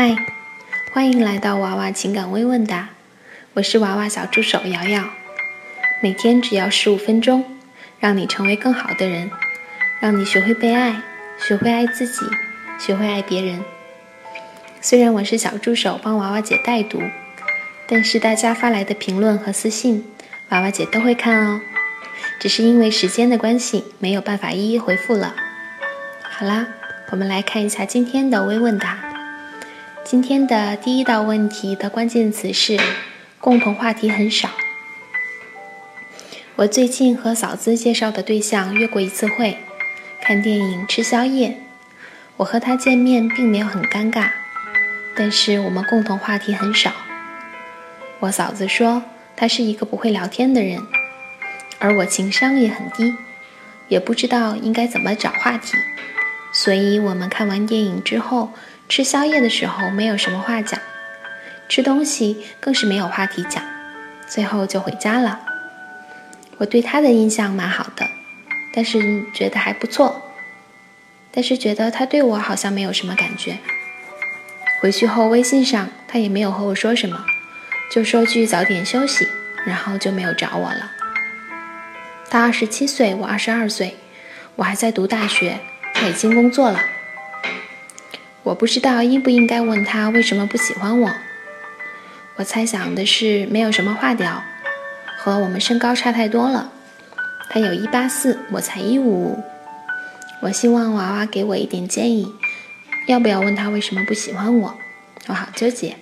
嗨，欢迎来到娃娃情感微问答，我是娃娃小助手瑶瑶。每天只要十五分钟，让你成为更好的人，让你学会被爱，学会爱自己，学会爱别人。虽然我是小助手，帮娃娃姐代读，但是大家发来的评论和私信，娃娃姐都会看哦。只是因为时间的关系，没有办法一一回复了。好啦，我们来看一下今天的微问答。今天的第一道问题的关键词是共同话题很少。我最近和嫂子介绍的对象约过一次会，看电影、吃宵夜。我和他见面并没有很尴尬，但是我们共同话题很少。我嫂子说他是一个不会聊天的人，而我情商也很低，也不知道应该怎么找话题。所以我们看完电影之后。吃宵夜的时候没有什么话讲，吃东西更是没有话题讲，最后就回家了。我对他的印象蛮好的，但是觉得还不错，但是觉得他对我好像没有什么感觉。回去后微信上他也没有和我说什么，就说句早点休息，然后就没有找我了。他二十七岁，我二十二岁，我还在读大学，他已经工作了。我不知道应不应该问他为什么不喜欢我。我猜想的是没有什么话聊，和我们身高差太多了。他有一八四，我才一五五。我希望娃娃给我一点建议，要不要问他为什么不喜欢我？我好纠结。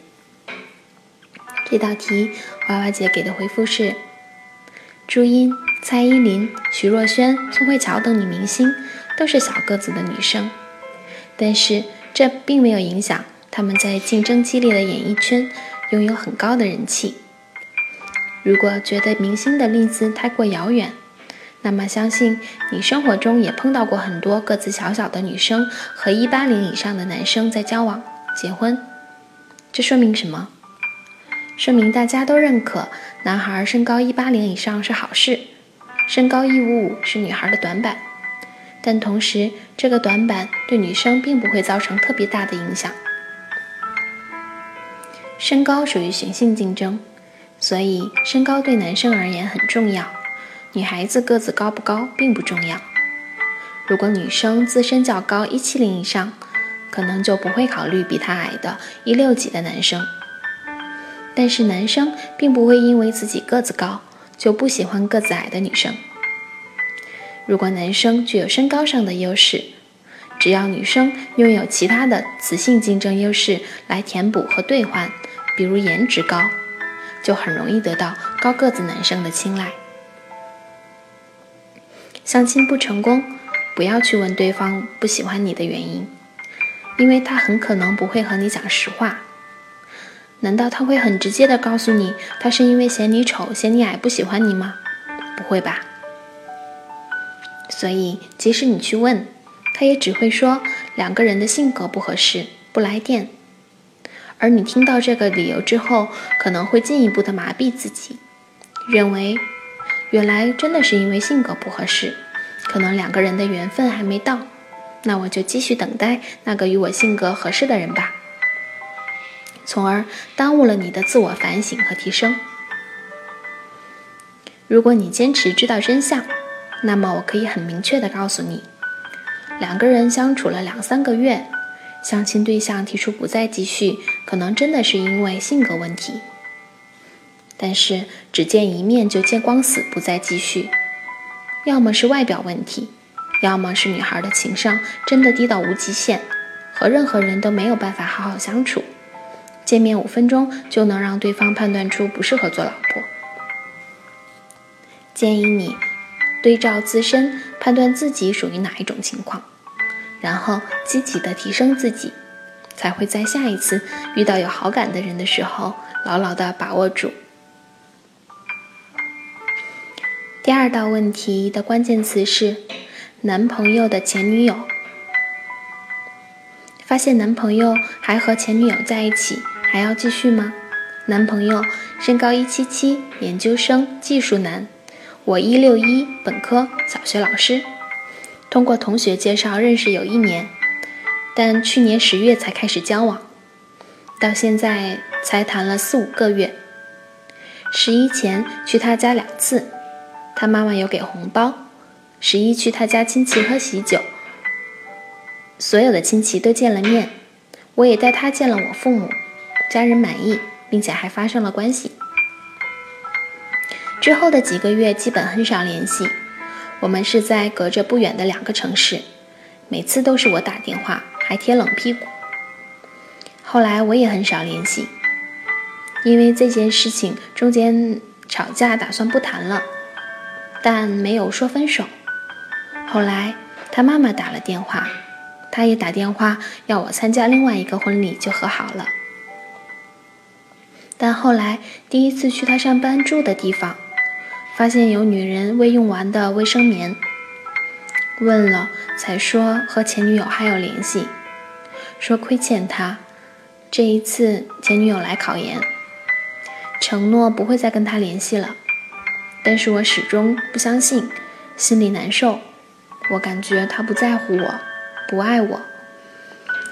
这道题，娃娃姐给的回复是：朱茵、蔡依林、徐若瑄、宋慧乔等女明星都是小个子的女生，但是。这并没有影响他们在竞争激烈的演艺圈拥有很高的人气。如果觉得明星的例子太过遥远，那么相信你生活中也碰到过很多个子小小的女生和一八零以上的男生在交往、结婚。这说明什么？说明大家都认可男孩身高一八零以上是好事，身高一五五是女孩的短板。但同时，这个短板对女生并不会造成特别大的影响。身高属于雄性竞争，所以身高对男生而言很重要。女孩子个子高不高并不重要。如果女生自身较高，一七零以上，可能就不会考虑比她矮的一六几的男生。但是男生并不会因为自己个子高就不喜欢个子矮的女生。如果男生具有身高上的优势，只要女生拥有其他的雌性竞争优势来填补和兑换，比如颜值高，就很容易得到高个子男生的青睐。相亲不成功，不要去问对方不喜欢你的原因，因为他很可能不会和你讲实话。难道他会很直接的告诉你，他是因为嫌你丑、嫌你矮不喜欢你吗？不会吧。所以，即使你去问，他也只会说两个人的性格不合适，不来电。而你听到这个理由之后，可能会进一步的麻痹自己，认为原来真的是因为性格不合适，可能两个人的缘分还没到，那我就继续等待那个与我性格合适的人吧，从而耽误了你的自我反省和提升。如果你坚持知道真相。那么我可以很明确的告诉你，两个人相处了两三个月，相亲对象提出不再继续，可能真的是因为性格问题。但是只见一面就见光死，不再继续，要么是外表问题，要么是女孩的情商真的低到无极限，和任何人都没有办法好好相处，见面五分钟就能让对方判断出不适合做老婆。建议你。对照自身，判断自己属于哪一种情况，然后积极的提升自己，才会在下一次遇到有好感的人的时候，牢牢的把握住。第二道问题的关键词是男朋友的前女友。发现男朋友还和前女友在一起，还要继续吗？男朋友身高一七七，研究生，技术男。我一六一本科小学老师，通过同学介绍认识有一年，但去年十月才开始交往。到现在才谈了四五个月。十一前去他家两次，他妈妈有给红包。十一去他家亲戚喝喜酒，所有的亲戚都见了面，我也带他见了我父母，家人满意，并且还发生了关系。之后的几个月基本很少联系，我们是在隔着不远的两个城市，每次都是我打电话，还贴冷屁股。后来我也很少联系。因为这件事情中间吵架，打算不谈了，但没有说分手。后来他妈妈打了电话，他也打电话要我参加另外一个婚礼，就和好了。但后来第一次去他上班住的地方，发现有女人未用完的卫生棉，问了才说和前女友还有联系，说亏欠他，这一次前女友来考研。承诺不会再跟他联系了，但是我始终不相信，心里难受。我感觉他不在乎我，不爱我，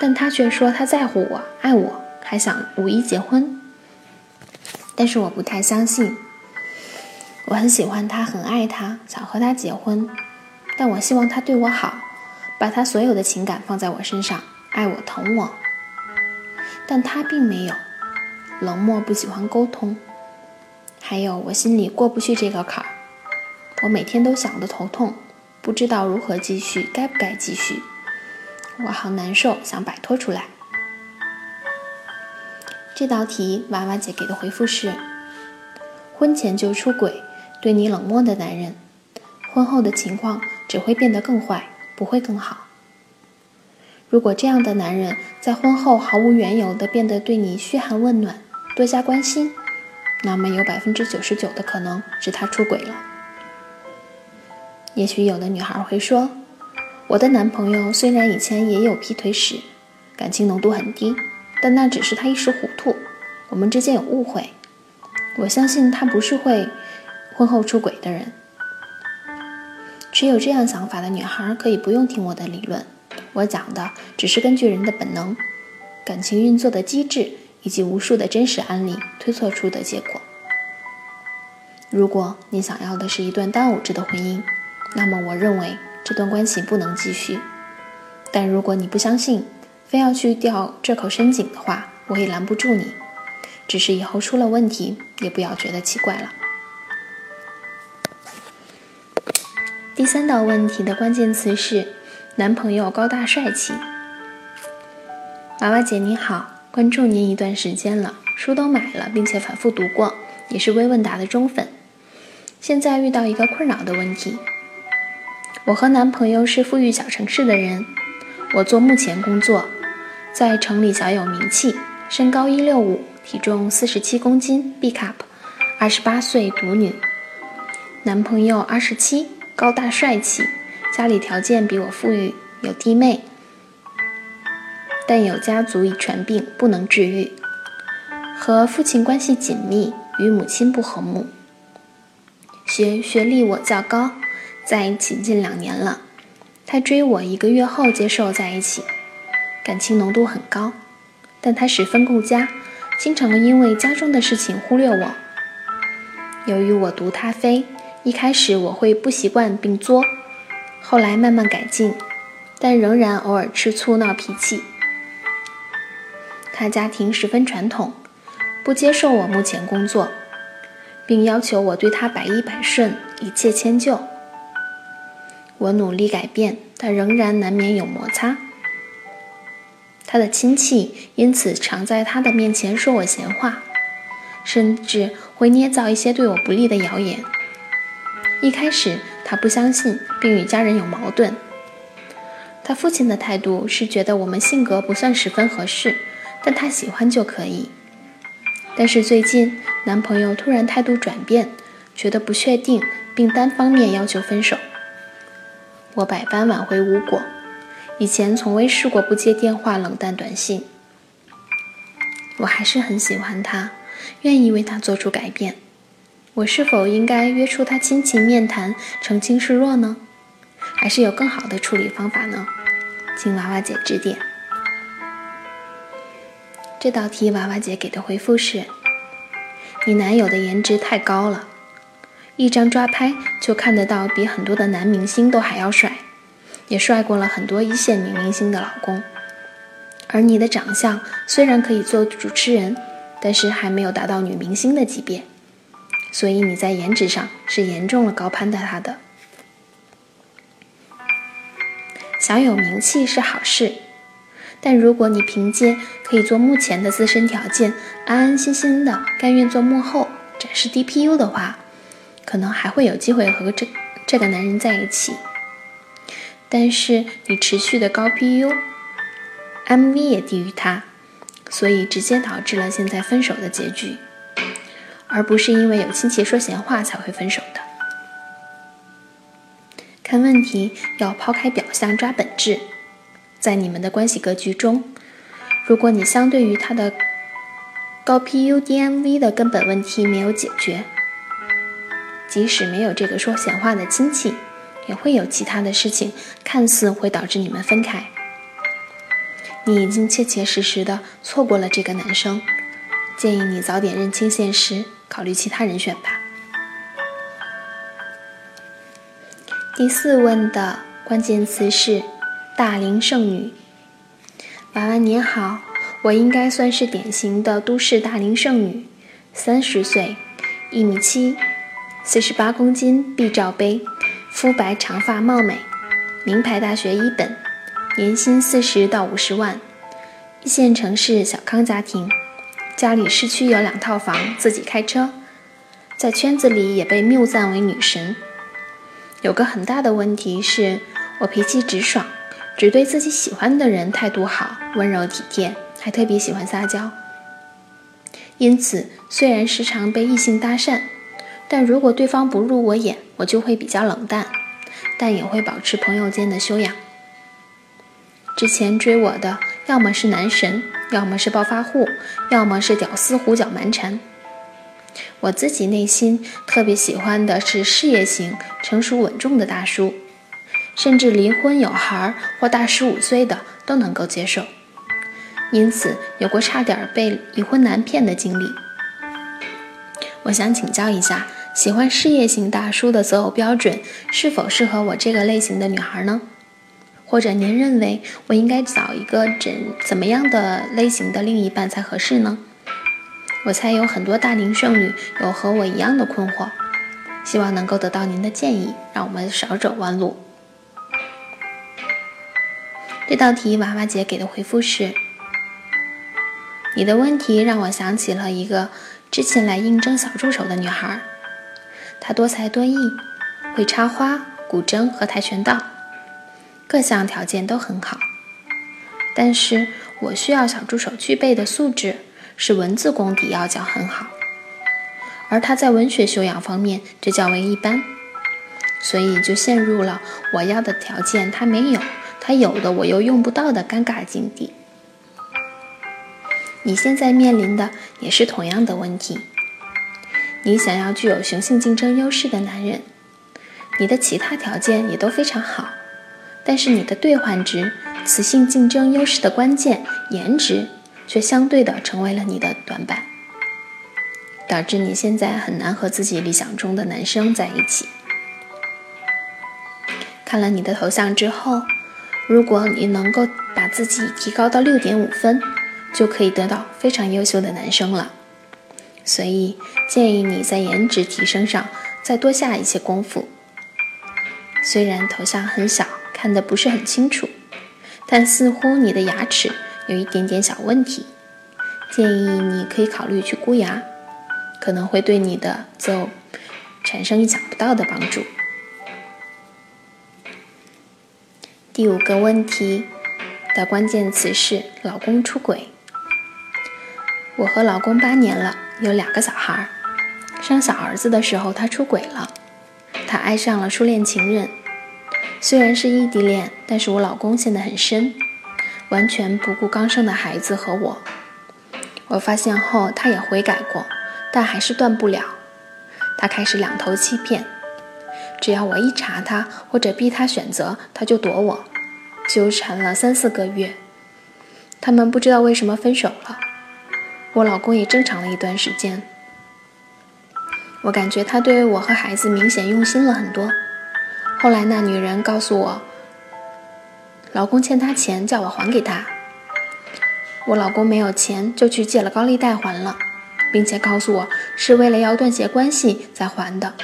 但他却说他在乎我，爱我，还想五一结婚。但是我不太相信。我很喜欢他，很爱他，想和他结婚，但我希望他对我好，把他所有的情感放在我身上，爱我，疼我。但他并没有。冷漠，不喜欢沟通，还有我心里过不去这个坎儿，我每天都想得头痛，不知道如何继续，该不该继续，我好难受，想摆脱出来。这道题，娃娃姐给的回复是：婚前就出轨，对你冷漠的男人，婚后的情况只会变得更坏，不会更好。如果这样的男人在婚后毫无缘由的变得对你嘘寒问暖，多加关心，那么有百分之九十九的可能是他出轨了。也许有的女孩会说：“我的男朋友虽然以前也有劈腿史，感情浓度很低，但那只是他一时糊涂，我们之间有误会。我相信他不是会婚后出轨的人。”持有这样想法的女孩可以不用听我的理论，我讲的只是根据人的本能、感情运作的机制。以及无数的真实案例推测出的结果。如果你想要的是一段单偶制的婚姻，那么我认为这段关系不能继续。但如果你不相信，非要去钓这口深井的话，我也拦不住你。只是以后出了问题，也不要觉得奇怪了。第三道问题的关键词是男朋友高大帅气。娃娃姐你好。关注您一段时间了，书都买了，并且反复读过，也是微问答的忠粉。现在遇到一个困扰的问题：我和男朋友是富裕小城市的人，我做目前工作，在城里小有名气，身高一六五，体重四十七公斤，B cup，二十八岁，独女。男朋友二十七，高大帅气，家里条件比我富裕，有弟妹。但有家族遗传病不能治愈，和父亲关系紧密，与母亲不和睦。学学历我较高，在一起近两年了。他追我一个月后接受在一起，感情浓度很高，但他十分顾家，经常因为家中的事情忽略我。由于我读他非，一开始我会不习惯并作，后来慢慢改进，但仍然偶尔吃醋闹脾气。他家庭十分传统，不接受我目前工作，并要求我对他百依百顺，一切迁就。我努力改变，但仍然难免有摩擦。他的亲戚因此常在他的面前说我闲话，甚至会捏造一些对我不利的谣言。一开始他不相信，并与家人有矛盾。他父亲的态度是觉得我们性格不算十分合适。但他喜欢就可以。但是最近男朋友突然态度转变，觉得不确定，并单方面要求分手。我百般挽回无果，以前从未试过不接电话、冷淡短信。我还是很喜欢他，愿意为他做出改变。我是否应该约出他亲戚面谈，澄清示弱呢？还是有更好的处理方法呢？请娃娃姐指点。这道题娃娃姐给的回复是：你男友的颜值太高了，一张抓拍就看得到比很多的男明星都还要帅，也帅过了很多一线女明星的老公。而你的长相虽然可以做主持人，但是还没有达到女明星的级别，所以你在颜值上是严重了高攀的他的。小有名气是好事。但如果你凭借可以做目前的自身条件，安安心心的甘愿做幕后展示 DPU 的话，可能还会有机会和这这个男人在一起。但是你持续的高 PU，MV 也低于他，所以直接导致了现在分手的结局，而不是因为有亲戚说闲话才会分手的。看问题要抛开表象，抓本质。在你们的关系格局中，如果你相对于他的高 PU DMV 的根本问题没有解决，即使没有这个说闲话的亲戚，也会有其他的事情看似会导致你们分开。你已经切切实实的错过了这个男生，建议你早点认清现实，考虑其他人选吧。第四问的关键词是。大龄剩女，娃娃你好，我应该算是典型的都市大龄剩女，三十岁，一米七，四十八公斤，B 罩杯，肤白长发貌美，名牌大学一本，年薪四十到五十万，一线城市小康家庭，家里市区有两套房，自己开车，在圈子里也被谬赞为女神。有个很大的问题是我脾气直爽。只对自己喜欢的人态度好、温柔体贴，还特别喜欢撒娇。因此，虽然时常被异性搭讪，但如果对方不入我眼，我就会比较冷淡，但也会保持朋友间的修养。之前追我的，要么是男神，要么是暴发户，要么是屌丝胡搅蛮缠。我自己内心特别喜欢的是事业型、成熟稳重的大叔。甚至离婚有孩儿或大十五岁的都能够接受，因此有过差点被离婚男骗的经历。我想请教一下，喜欢事业型大叔的择偶标准是否适合我这个类型的女孩呢？或者您认为我应该找一个怎怎么样的类型的另一半才合适呢？我猜有很多大龄剩女有和我一样的困惑，希望能够得到您的建议，让我们少走弯路。这道题，娃娃姐给的回复是：你的问题让我想起了一个之前来应征小助手的女孩，她多才多艺，会插花、古筝和跆拳道，各项条件都很好。但是我需要小助手具备的素质是文字功底要较很好，而他在文学修养方面却较为一般，所以就陷入了我要的条件他没有。他有的我又用不到的尴尬境地，你现在面临的也是同样的问题。你想要具有雄性竞争优势的男人，你的其他条件也都非常好，但是你的兑换值、雌性竞争优势的关键颜值，却相对的成为了你的短板，导致你现在很难和自己理想中的男生在一起。看了你的头像之后。如果你能够把自己提高到六点五分，就可以得到非常优秀的男生了。所以建议你在颜值提升上再多下一些功夫。虽然头像很小，看得不是很清楚，但似乎你的牙齿有一点点小问题，建议你可以考虑去箍牙，可能会对你的择偶产生意想不到的帮助。第五个问题的关键词是老公出轨。我和老公八年了，有两个小孩。生小儿子的时候，他出轨了，他爱上了初恋情人。虽然是异地恋，但是我老公陷得很深，完全不顾刚生的孩子和我。我发现后，他也悔改过，但还是断不了。他开始两头欺骗。只要我一查他或者逼他选择，他就躲我，纠缠了三四个月。他们不知道为什么分手了，我老公也正常了一段时间。我感觉他对我和孩子明显用心了很多。后来那女人告诉我，老公欠她钱，叫我还给他。我老公没有钱，就去借了高利贷还了，并且告诉我是为了要断绝关系才还的。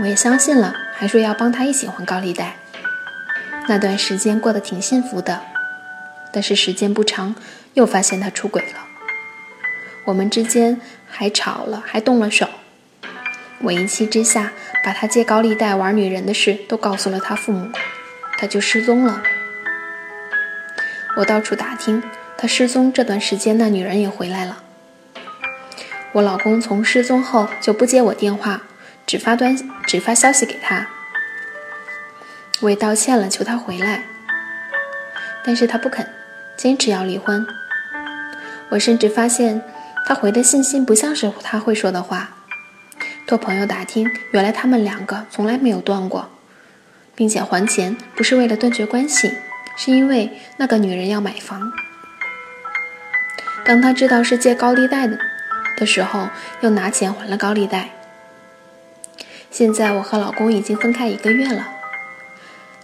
我也相信了，还说要帮他一起还高利贷。那段时间过得挺幸福的，但是时间不长，又发现他出轨了。我们之间还吵了，还动了手。我一气之下，把他借高利贷玩女人的事都告诉了他父母，他就失踪了。我到处打听，他失踪这段时间，那女人也回来了。我老公从失踪后就不接我电话，只发短只发消息给他。我也道歉了，求他回来，但是他不肯，坚持要离婚。我甚至发现他回的信息不像是他会说的话。托朋友打听，原来他们两个从来没有断过，并且还钱不是为了断绝关系，是因为那个女人要买房。当他知道是借高利贷的的时候，又拿钱还了高利贷。现在我和老公已经分开一个月了。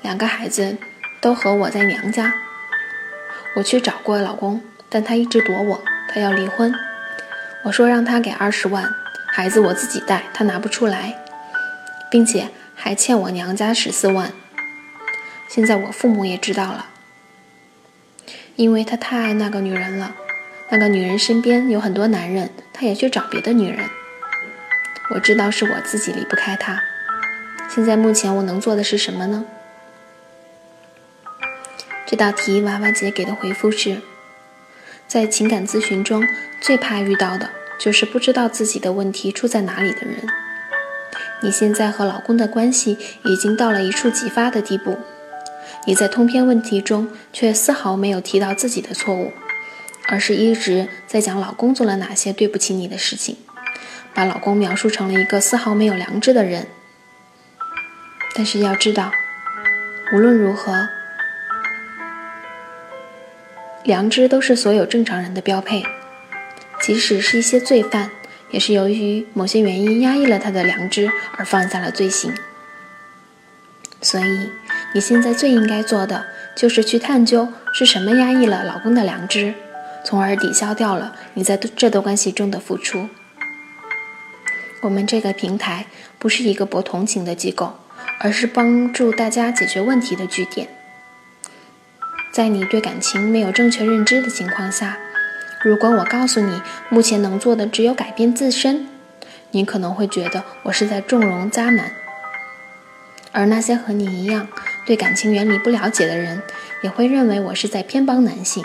两个孩子都和我在娘家，我去找过老公，但他一直躲我，他要离婚。我说让他给二十万，孩子我自己带，他拿不出来，并且还欠我娘家十四万。现在我父母也知道了，因为他太爱那个女人了，那个女人身边有很多男人，他也去找别的女人。我知道是我自己离不开他。现在目前我能做的是什么呢？这道题，娃娃姐给的回复是：在情感咨询中，最怕遇到的就是不知道自己的问题出在哪里的人。你现在和老公的关系已经到了一触即发的地步，你在通篇问题中却丝毫没有提到自己的错误，而是一直在讲老公做了哪些对不起你的事情，把老公描述成了一个丝毫没有良知的人。但是要知道，无论如何。良知都是所有正常人的标配，即使是一些罪犯，也是由于某些原因压抑了他的良知而犯下了罪行。所以，你现在最应该做的就是去探究是什么压抑了老公的良知，从而抵消掉了你在这段关系中的付出。我们这个平台不是一个博同情的机构，而是帮助大家解决问题的据点。在你对感情没有正确认知的情况下，如果我告诉你目前能做的只有改变自身，你可能会觉得我是在纵容渣男。而那些和你一样对感情原理不了解的人，也会认为我是在偏帮男性。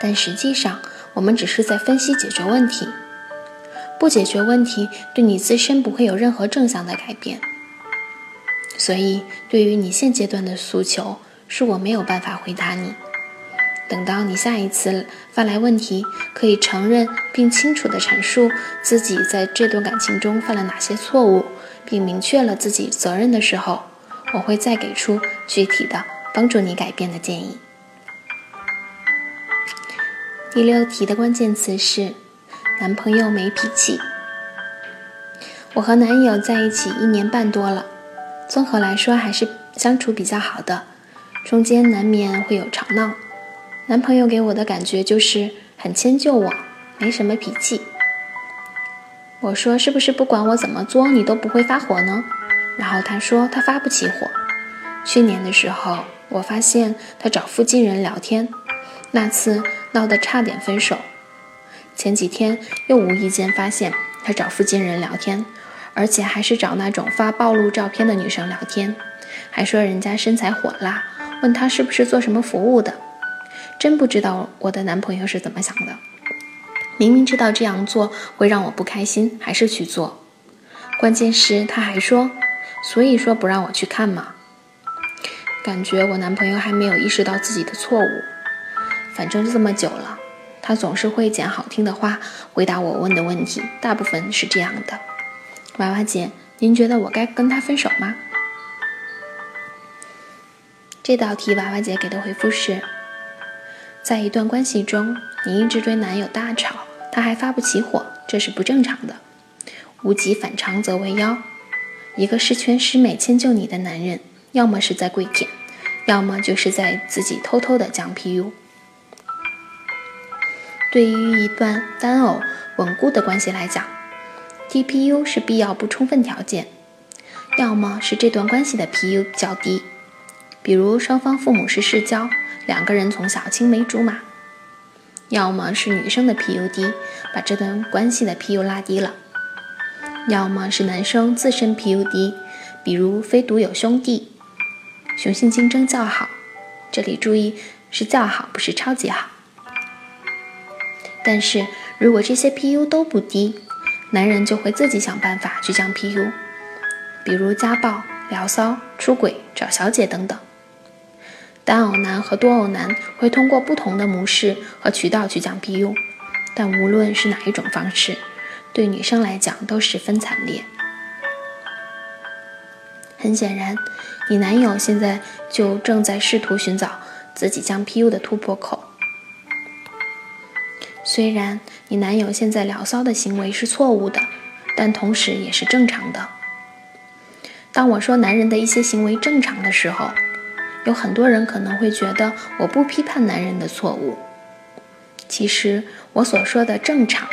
但实际上，我们只是在分析解决问题。不解决问题，对你自身不会有任何正向的改变。所以，对于你现阶段的诉求，是我没有办法回答你。等到你下一次发来问题，可以承认并清楚地阐述自己在这段感情中犯了哪些错误，并明确了自己责任的时候，我会再给出具体的帮助你改变的建议。第六题的关键词是男朋友没脾气。我和男友在一起一年半多了，综合来说还是相处比较好的。中间难免会有吵闹，男朋友给我的感觉就是很迁就我，没什么脾气。我说是不是不管我怎么作，你都不会发火呢？然后他说他发不起火。去年的时候，我发现他找附近人聊天，那次闹得差点分手。前几天又无意间发现他找附近人聊天，而且还是找那种发暴露照片的女生聊天，还说人家身材火辣。问他是不是做什么服务的？真不知道我的男朋友是怎么想的。明明知道这样做会让我不开心，还是去做。关键是他还说，所以说不让我去看嘛。感觉我男朋友还没有意识到自己的错误。反正这么久了，他总是会捡好听的话回答我问的问题，大部分是这样的。娃娃姐，您觉得我该跟他分手吗？这道题，娃娃姐给的回复是：在一段关系中，你一直对男友大吵，他还发不起火，这是不正常的。无极反常则为妖。一个十全十美迁就你的男人，要么是在跪舔，要么就是在自己偷偷的讲 PU。对于一段单偶稳固的关系来讲低 PU 是必要不充分条件。要么是这段关系的 PU 较低，比如双方父母是世交，两个人从小青梅竹马；要么是女生的 PU 低，把这段关系的 PU 拉低了；要么是男生自身 PU 低，比如非独有兄弟，雄性竞争较好。这里注意是较好，不是超级好。但是如果这些 PU 都不低，男人就会自己想办法去降 PU，比如家暴、聊骚、出轨、找小姐等等。单偶男和多偶男会通过不同的模式和渠道去讲 PU，但无论是哪一种方式，对女生来讲都十分惨烈。很显然，你男友现在就正在试图寻找自己将 PU 的突破口。虽然你男友现在聊骚的行为是错误的，但同时也是正常的。当我说男人的一些行为正常的时候，有很多人可能会觉得我不批判男人的错误。其实我所说的正常，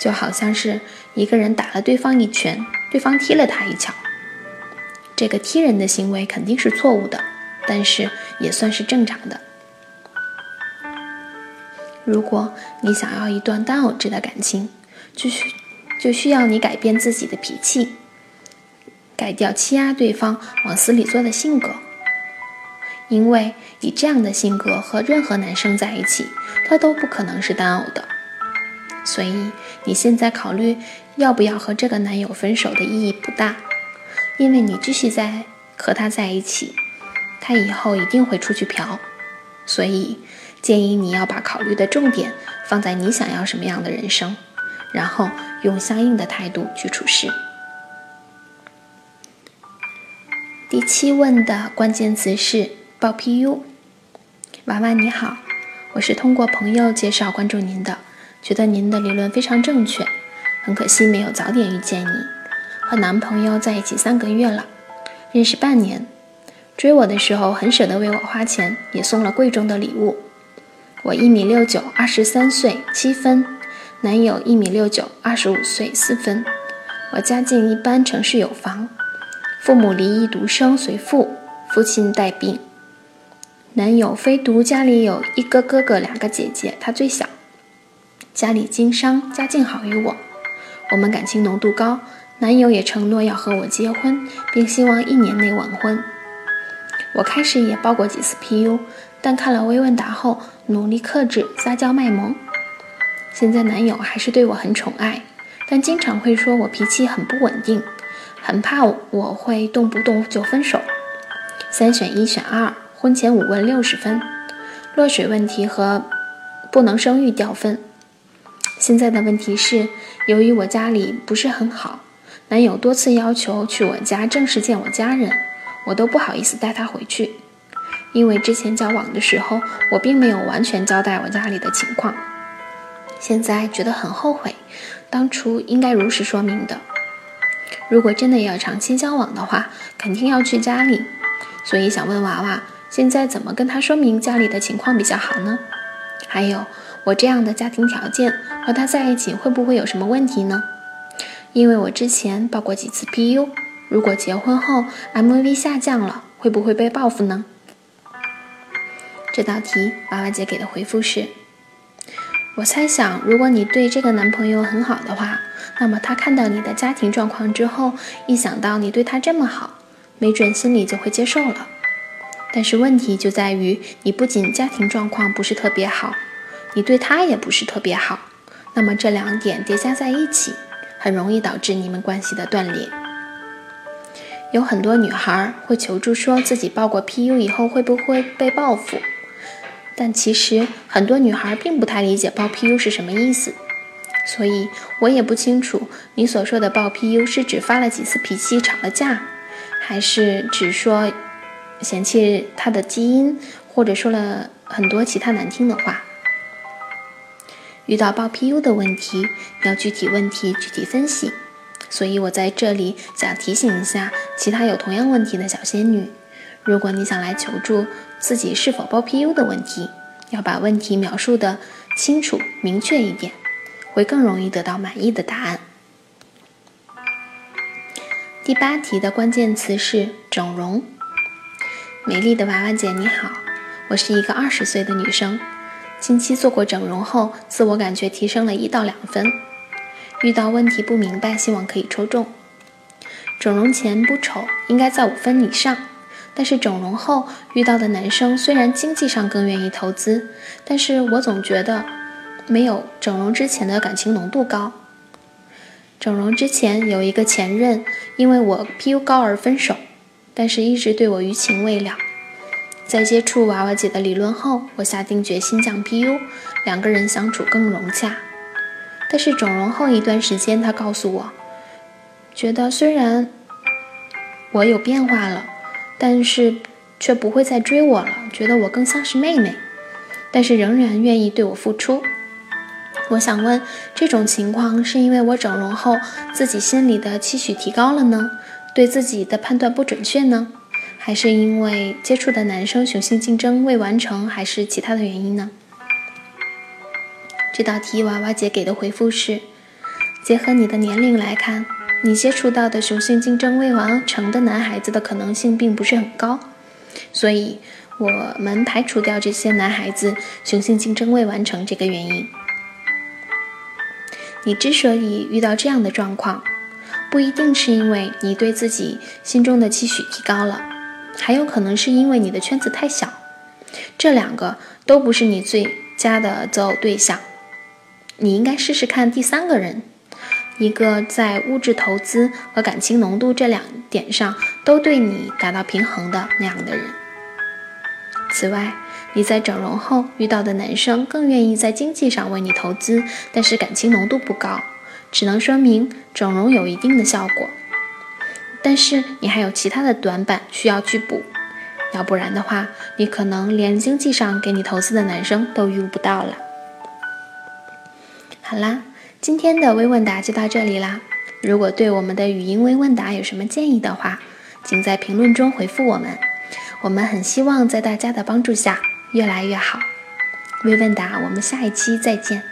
就好像是一个人打了对方一拳，对方踢了他一脚。这个踢人的行为肯定是错误的，但是也算是正常的。如果你想要一段单偶制的感情，就需就需要你改变自己的脾气，改掉欺压对方、往死里做的性格。因为以这样的性格和任何男生在一起，他都不可能是单偶的。所以你现在考虑要不要和这个男友分手的意义不大，因为你继续在和他在一起，他以后一定会出去嫖。所以。建议你要把考虑的重点放在你想要什么样的人生，然后用相应的态度去处事。第七问的关键词是报 PU。娃娃你好，我是通过朋友介绍关注您的，觉得您的理论非常正确，很可惜没有早点遇见你。和男朋友在一起三个月了，认识半年，追我的时候很舍得为我花钱，也送了贵重的礼物。我一米六九，二十三岁，七分；男友一米六九，二十五岁，四分。我家境一般，城市有房，父母离异独生，随父，父亲带病。男友非独，家里有一个哥哥，两个姐姐，他最小。家里经商，家境好于我。我们感情浓度高，男友也承诺要和我结婚，并希望一年内完婚。我开始也报过几次 PU，但看了微问答后，努力克制，撒娇卖萌。现在男友还是对我很宠爱，但经常会说我脾气很不稳定，很怕我会动不动就分手。三选一选二，婚前五问六十分，落水问题和不能生育掉分。现在的问题是，由于我家里不是很好，男友多次要求去我家正式见我家人。我都不好意思带他回去，因为之前交往的时候，我并没有完全交代我家里的情况。现在觉得很后悔，当初应该如实说明的。如果真的要长期交往的话，肯定要去家里。所以想问娃娃，现在怎么跟他说明家里的情况比较好呢？还有，我这样的家庭条件和他在一起会不会有什么问题呢？因为我之前报过几次 PU。如果结婚后 MV 下降了，会不会被报复呢？这道题娃娃姐给的回复是：我猜想，如果你对这个男朋友很好的话，那么他看到你的家庭状况之后，一想到你对他这么好，没准心里就会接受了。但是问题就在于，你不仅家庭状况不是特别好，你对他也不是特别好，那么这两点叠加在一起，很容易导致你们关系的断裂。有很多女孩会求助，说自己报过 PU 以后会不会被报复？但其实很多女孩并不太理解报 PU 是什么意思，所以我也不清楚你所说的报 PU 是指发了几次脾气吵了架，还是只说嫌弃他的基因，或者说了很多其他难听的话。遇到报 PU 的问题，要具体问题具体分析。所以我在这里想提醒一下其他有同样问题的小仙女：如果你想来求助自己是否报 PU 的问题，要把问题描述的清楚明确一点，会更容易得到满意的答案。第八题的关键词是整容。美丽的娃娃姐你好，我是一个二十岁的女生，近期做过整容后，自我感觉提升了一到两分。遇到问题不明白，希望可以抽中。整容前不丑，应该在五分以上。但是整容后遇到的男生，虽然经济上更愿意投资，但是我总觉得没有整容之前的感情浓度高。整容之前有一个前任，因为我 PU 高而分手，但是一直对我余情未了。在接触娃娃姐的理论后，我下定决心降 PU，两个人相处更融洽。但是整容后一段时间，他告诉我，觉得虽然我有变化了，但是却不会再追我了，觉得我更像是妹妹，但是仍然愿意对我付出。我想问，这种情况是因为我整容后自己心里的期许提高了呢，对自己的判断不准确呢，还是因为接触的男生雄性竞争未完成，还是其他的原因呢？这道题，娃娃姐给的回复是：结合你的年龄来看，你接触到的雄性竞争未完成的男孩子的可能性并不是很高，所以我们排除掉这些男孩子雄性竞争未完成这个原因。你之所以遇到这样的状况，不一定是因为你对自己心中的期许提高了，还有可能是因为你的圈子太小，这两个都不是你最佳的择偶对象。你应该试试看第三个人，一个在物质投资和感情浓度这两点上都对你达到平衡的那样的人。此外，你在整容后遇到的男生更愿意在经济上为你投资，但是感情浓度不高，只能说明整容有一定的效果。但是你还有其他的短板需要去补，要不然的话，你可能连经济上给你投资的男生都遇不到了。好啦，今天的微问答就到这里啦。如果对我们的语音微问答有什么建议的话，请在评论中回复我们。我们很希望在大家的帮助下越来越好。微问答，我们下一期再见。